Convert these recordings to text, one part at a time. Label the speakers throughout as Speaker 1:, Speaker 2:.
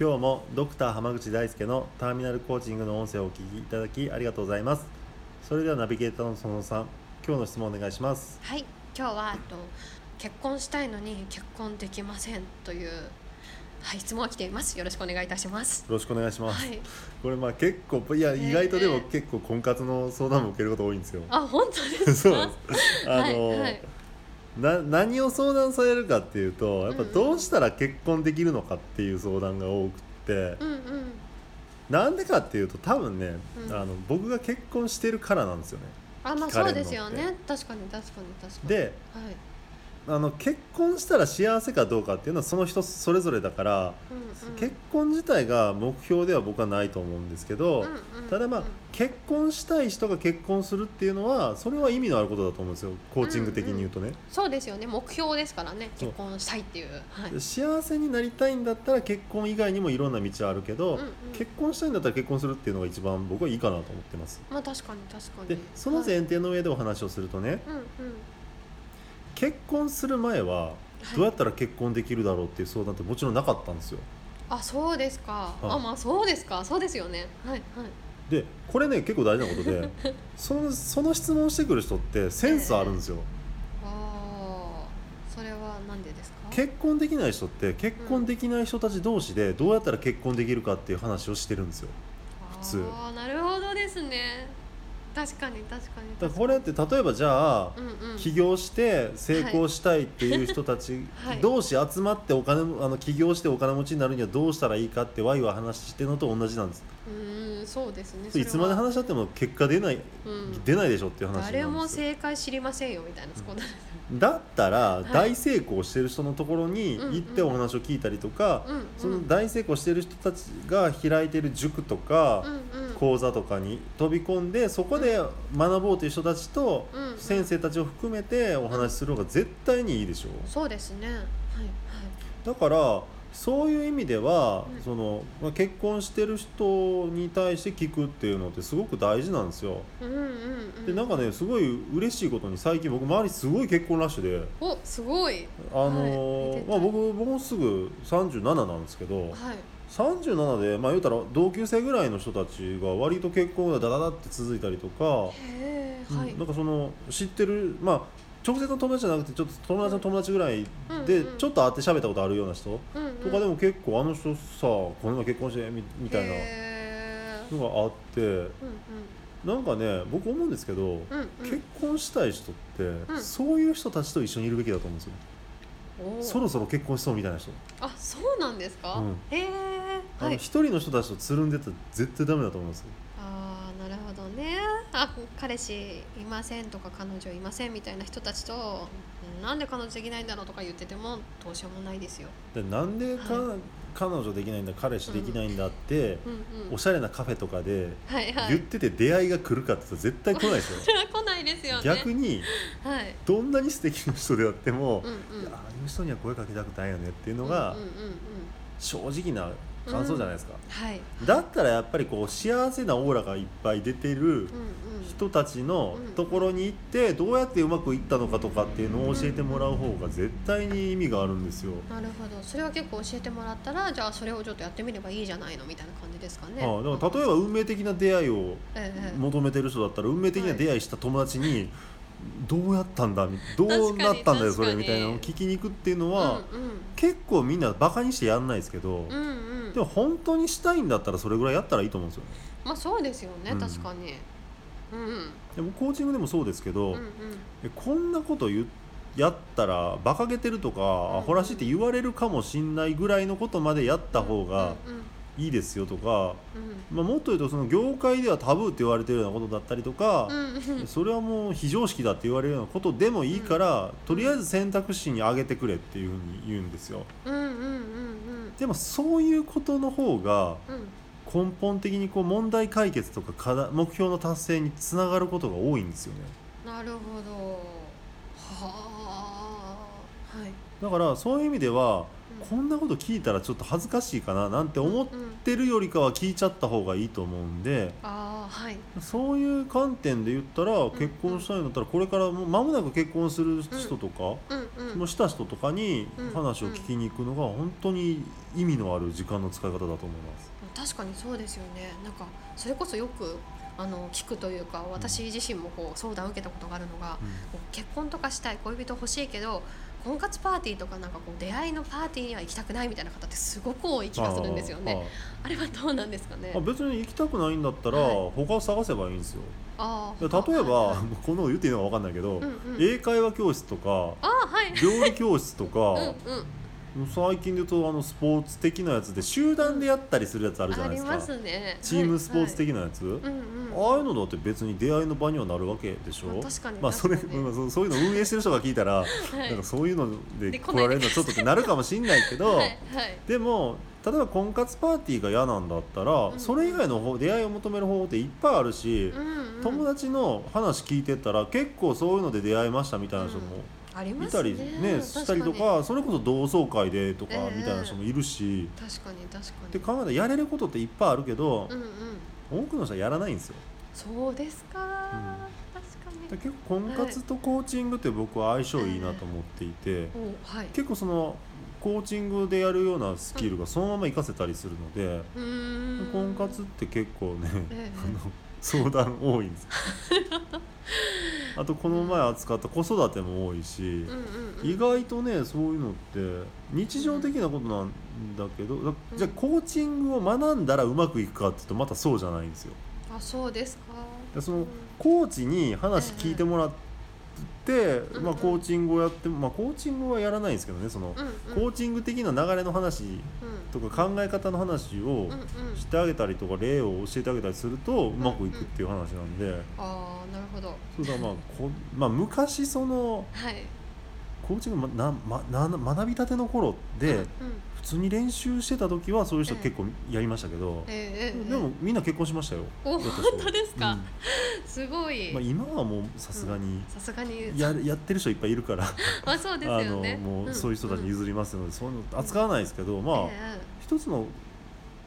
Speaker 1: 今日もドクター濱口大輔のターミナルコーチングの音声をお聞きいただきありがとうございます。それではナビゲーターのそのさん今日の質問お願いします。
Speaker 2: はい今日はあと結婚したいのに結婚できませんというはい質問が来ています。よろしくお願いいたします。
Speaker 1: よろしくお願いします、
Speaker 2: はい。
Speaker 1: これまあ結構いや
Speaker 2: ええ
Speaker 1: 意外とでも結構婚活の相談も受けること多いんですよ、
Speaker 2: あ本当ですか？
Speaker 1: そう。あの、
Speaker 2: はいはい
Speaker 1: な何を相談されるかっていうとやっぱどうしたら結婚できるのかっていう相談が多くって、
Speaker 2: うんうん。
Speaker 1: なんでかっていうと多分ね、
Speaker 2: うん。
Speaker 1: あの僕が結婚してるからなんですよね。
Speaker 2: あまあそうですよね。確かに確かに確かに。
Speaker 1: で
Speaker 2: はい
Speaker 1: あの結婚したら幸せかどうかっていうのはその人それぞれだから、
Speaker 2: うんうん。
Speaker 1: 結婚自体が目標では僕はないと思うんですけど、
Speaker 2: うんうん
Speaker 1: ただまあ、
Speaker 2: うん
Speaker 1: 結婚したい人が結婚するっていうのはそれは意味のあることだと思うんですよ。コーチング的に言うとね、
Speaker 2: そうですよね。目標ですからね。結婚したいっていう。はい。
Speaker 1: で幸せになりたいんだったら結婚以外にもいろんな道はあるけど、
Speaker 2: うんうん。
Speaker 1: 結婚したいんだったら結婚するっていうのが一番僕はいいかなと思ってます。
Speaker 2: まあ確かに確かに。
Speaker 1: でその前提の上でお話をするとね、
Speaker 2: はい。うんうん
Speaker 1: 結婚する前は
Speaker 2: はい。
Speaker 1: どうやったら結婚できるだろうっていう相談ってもちろんなかったんですよ。
Speaker 2: あそうですか。
Speaker 1: はい。
Speaker 2: あまあそうですか。そうですよね。はいはい。
Speaker 1: でこれね結構大事なことで そのその質問してくる人ってセンスあるんですよ、
Speaker 2: ああそれはなんでですか？
Speaker 1: 結婚できない人って結婚できない人たち同士でどうやったら結婚できるかっていう話をしてるんですよ。普通。
Speaker 2: ああなるほどですね確かに確かに
Speaker 1: これって例えばじゃあ、
Speaker 2: うんうん。
Speaker 1: 起業して成功したいっていう人たち
Speaker 2: はい。
Speaker 1: 同士集まってお金あの起業してお金持ちになるにはどうしたらいいかってワイワイ話してるのと同じなんです。
Speaker 2: うーんそうですね。
Speaker 1: いつまで話し合っても結果出ない、
Speaker 2: うん。
Speaker 1: 出ないでしょっていう話
Speaker 2: 誰
Speaker 1: よ。
Speaker 2: も正解知りませんよみたいなそこで
Speaker 1: だったら
Speaker 2: い。
Speaker 1: 大成功してる人のところに行ってお話を聞いたりとか、
Speaker 2: うんうん。
Speaker 1: その大成功してる人たちが開いてる塾とか、
Speaker 2: うんうん。
Speaker 1: 講座とかに飛び込んでそこで学ぼうという人たちと先生たちを含めてお話しする方が絶対にいいでしょ
Speaker 2: そうですね。はいはい。
Speaker 1: だからそういう意味では、
Speaker 2: うん。
Speaker 1: そのまあ結婚してる人に対して聞くっていうのってすごく大事なんですよ。
Speaker 2: うんうんうん。
Speaker 1: でなんかねすごい嬉しいことに最近僕周りすごい結婚ラッシュで。
Speaker 2: おすごい。
Speaker 1: あのー
Speaker 2: はい。
Speaker 1: まあ、僕もうすぐ37なんですけど
Speaker 2: はい。
Speaker 1: 37でまあ言うたら同級生ぐらいの人たちが割と結婚がダダダって続いたりとか、
Speaker 2: はい。
Speaker 1: うんなんかその知ってるまあ直接の友達じゃなくてちょっと友達の友達ぐらいで
Speaker 2: うんうん
Speaker 1: ちょっと会って喋ったことあるような人？
Speaker 2: うんうん。
Speaker 1: とかでも結構あの人さこの前結婚してみみたいな。のがあって
Speaker 2: うん
Speaker 1: なんかね僕思うんですけど、
Speaker 2: うんうん。
Speaker 1: 結婚したい人って、
Speaker 2: うん。
Speaker 1: そういう人たちと一緒にいるべきだと思うんですよ、そろそろ結婚しそうみたいな人。
Speaker 2: あそうなんですか、
Speaker 1: うん。
Speaker 2: へえはい。
Speaker 1: あの一人の人たちとつるんでたら絶対ダメだと思いますよ
Speaker 2: あ彼氏いませんとか彼女いませんみたいな人たちとうんなんで彼女できないんだろうとか言っててもどうしようもないですよ。
Speaker 1: でなんでか、
Speaker 2: は
Speaker 1: 彼女できないんだ彼氏できないんだって、
Speaker 2: うんうん
Speaker 1: おしゃれなカフェとかで言ってて出会いが来るかって言ったら絶対来ないですよ
Speaker 2: 来ないですよね。
Speaker 1: 逆に
Speaker 2: はい。
Speaker 1: どんなに素敵な人であっても、
Speaker 2: うんうん。
Speaker 1: ああいう人には声かけたくないよねっていうのが
Speaker 2: うんうんうんうん。
Speaker 1: 正直な感想じゃないですか、
Speaker 2: はい。
Speaker 1: だったらやっぱりこう幸せなオーラがいっぱい出てる
Speaker 2: うんうん。
Speaker 1: 人たちのところに行ってどうやってうまくいったのかとかっていうのを教えてもらう方が絶対に意味があるんですよ。
Speaker 2: なるほど。それは結構教えてもらったらじゃあそれをちょっとやってみればいいじゃないのみたいな感じですかね。
Speaker 1: ああだから例えば運命的な出会いを
Speaker 2: ええ
Speaker 1: 求めてる人だったら運命的な出会いした友達にどうやったんだみどうなったんだよそれみたいなのを聞きに行くっていうのは、
Speaker 2: うん
Speaker 1: 結構みんなバカにしてやんないですけど、
Speaker 2: うんうんうん
Speaker 1: でも本当にしたいんだったらそれぐらいやったらいいと思うんですよね。
Speaker 2: まあそうですよね、
Speaker 1: うん。
Speaker 2: 確かに。うんうん。
Speaker 1: でもコーチングでもそうですけど、
Speaker 2: うんうん。
Speaker 1: えこんなこと言っやったら馬鹿げてるとか、
Speaker 2: ん
Speaker 1: アホらしいって言われるかもしんないぐらいのことまでやった方が、いいですよとか、
Speaker 2: うん
Speaker 1: まあ、もっと言うとその業界ではタブーって言われてるようなことだったりとか、
Speaker 2: うんうん。
Speaker 1: それはもう非常識だって言われるようなことでもいいから、とりあえず選択肢に上げてくれっていうふうに言うんですよ。
Speaker 2: うん
Speaker 1: でもそういうことの方が
Speaker 2: うん。うん
Speaker 1: 根本的にこう問題解決とか課題目標の達成につながることが多いんですよね。
Speaker 2: なるほど。はあ。はい。
Speaker 1: だからそういう意味では、
Speaker 2: うん。
Speaker 1: こんなこと聞いたらちょっと恥ずかしいかななんて思っ
Speaker 2: うんうん
Speaker 1: てるよりかは聞いちゃった方がいいと思うんで
Speaker 2: ああはい。
Speaker 1: そういう観点で言ったら結婚したいんだったらこれからもう間もなく結婚する人とか、
Speaker 2: うんうん。
Speaker 1: もうした人とかに
Speaker 2: うん
Speaker 1: 話を聞きに行くのが本当に意味のある時間の使い方だと思います。
Speaker 2: 確かにそうですよね。なんかそれこそよくあの聞くというか私自身もこう相談を受けたことがあるのが、こう結婚とかしたい恋人欲しいけど婚活パーティーとかなんかこう出会いのパーティーには行きたくないみたいな方ってすごく多い気がするんですよね。あれはどうなんですかね？
Speaker 1: 別に行きたくないんだったら、
Speaker 2: はい。
Speaker 1: 他を探せばいいんですよ。例えば、
Speaker 2: はい
Speaker 1: この言っていいのか分かんないけど、
Speaker 2: うんうん。
Speaker 1: 英会話教室とか
Speaker 2: あはい。
Speaker 1: 料理教室とか、
Speaker 2: うんうん
Speaker 1: 最近で言うとあのスポーツ的なやつで集団でやったりするやつあるじゃないですか、
Speaker 2: ますね。
Speaker 1: チームスポーツ
Speaker 2: 的、
Speaker 1: 的なやつ、
Speaker 2: はいはい。うんうん。
Speaker 1: ああいうのだって別に出会いの場にはなるわけでしょ、
Speaker 2: まあ確かに。
Speaker 1: まあそれ、うそういうの運営してる人が聞いたら、
Speaker 2: はい。
Speaker 1: なんかそういうので
Speaker 2: で
Speaker 1: 来られるのちょっとってなるかもしんないけど、
Speaker 2: はいはい。
Speaker 1: でも例えば婚活パーティーが嫌なんだったら、
Speaker 2: うん。
Speaker 1: それ以外の方出会いを求める方法っていっぱいあるし、
Speaker 2: うんうん。
Speaker 1: 友達の話聞いてったら結構そういうので出会いましたみたいな人も
Speaker 2: ありま
Speaker 1: いたり
Speaker 2: すね
Speaker 1: ねしたりとかそれこそ同窓会でとか
Speaker 2: ええ。
Speaker 1: みたいな人もいるし、
Speaker 2: 確かに確かに。
Speaker 1: で考えたらやれることっていっぱいあるけど
Speaker 2: う、んうん。
Speaker 1: 多くの人はやらないんですよ。
Speaker 2: そうですか、確かに。
Speaker 1: で結構婚活とコーチングって僕は相性いいなと思っていて、
Speaker 2: おはい。
Speaker 1: 結構そのコーチングでやるようなスキルがそのまま活かせたりするので、
Speaker 2: うーん。
Speaker 1: 婚活って結構ね、
Speaker 2: ええ。
Speaker 1: あの相談多いんです あとこの前扱った子育ても多いし、
Speaker 2: うんうんうん。
Speaker 1: 意外とねそういうのって日常的なことなんだけど、だじゃあコーチングを学んだらうまくいくかっていうとまたそうじゃないんですよ。
Speaker 2: あそうですか。
Speaker 1: でそのコーチに話聞いてもらっまあ、コーチングをやってまあ、コーチングはやらないんですけどねその、
Speaker 2: うんうん。
Speaker 1: コーチング的な流れの話
Speaker 2: うん。
Speaker 1: とか考え方の話を
Speaker 2: うんうん。
Speaker 1: してあげたりとか例を教えてあげたりするとうまくいくっていう話なんで、
Speaker 2: ああなるほど。
Speaker 1: そうだまあこ、まあ、昔その
Speaker 2: はい。
Speaker 1: コーチングな、ま、な学びたての頃で、
Speaker 2: うんうん
Speaker 1: 普通に練習してた時はそういう人
Speaker 2: ええ
Speaker 1: 結構やりましたけど、
Speaker 2: ええええ
Speaker 1: でもみんな結婚しましたよ。
Speaker 2: 本当ですか？
Speaker 1: うん。
Speaker 2: すごい。
Speaker 1: まあ、今はもうさすがに
Speaker 2: さすがに。
Speaker 1: ややってる人いっぱいいるから。
Speaker 2: あそうです
Speaker 1: あ
Speaker 2: よね。
Speaker 1: のもうそういう人たちに
Speaker 2: ん
Speaker 1: 譲りますので、そういうの扱わないですけど、まあ、
Speaker 2: え
Speaker 1: 一つの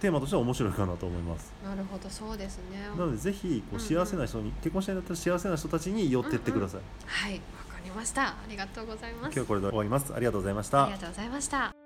Speaker 1: テーマとしては面白いかなと思います。
Speaker 2: えなるほどそうですね。
Speaker 1: なのでぜひこう
Speaker 2: うん
Speaker 1: 幸せな人に、結婚したいんだったら幸せな人たちに寄ってってください。
Speaker 2: はいわかりました。ありがとうございます。
Speaker 1: 今日はこれで終わります。ありがとうございました。
Speaker 2: ありが。とうございました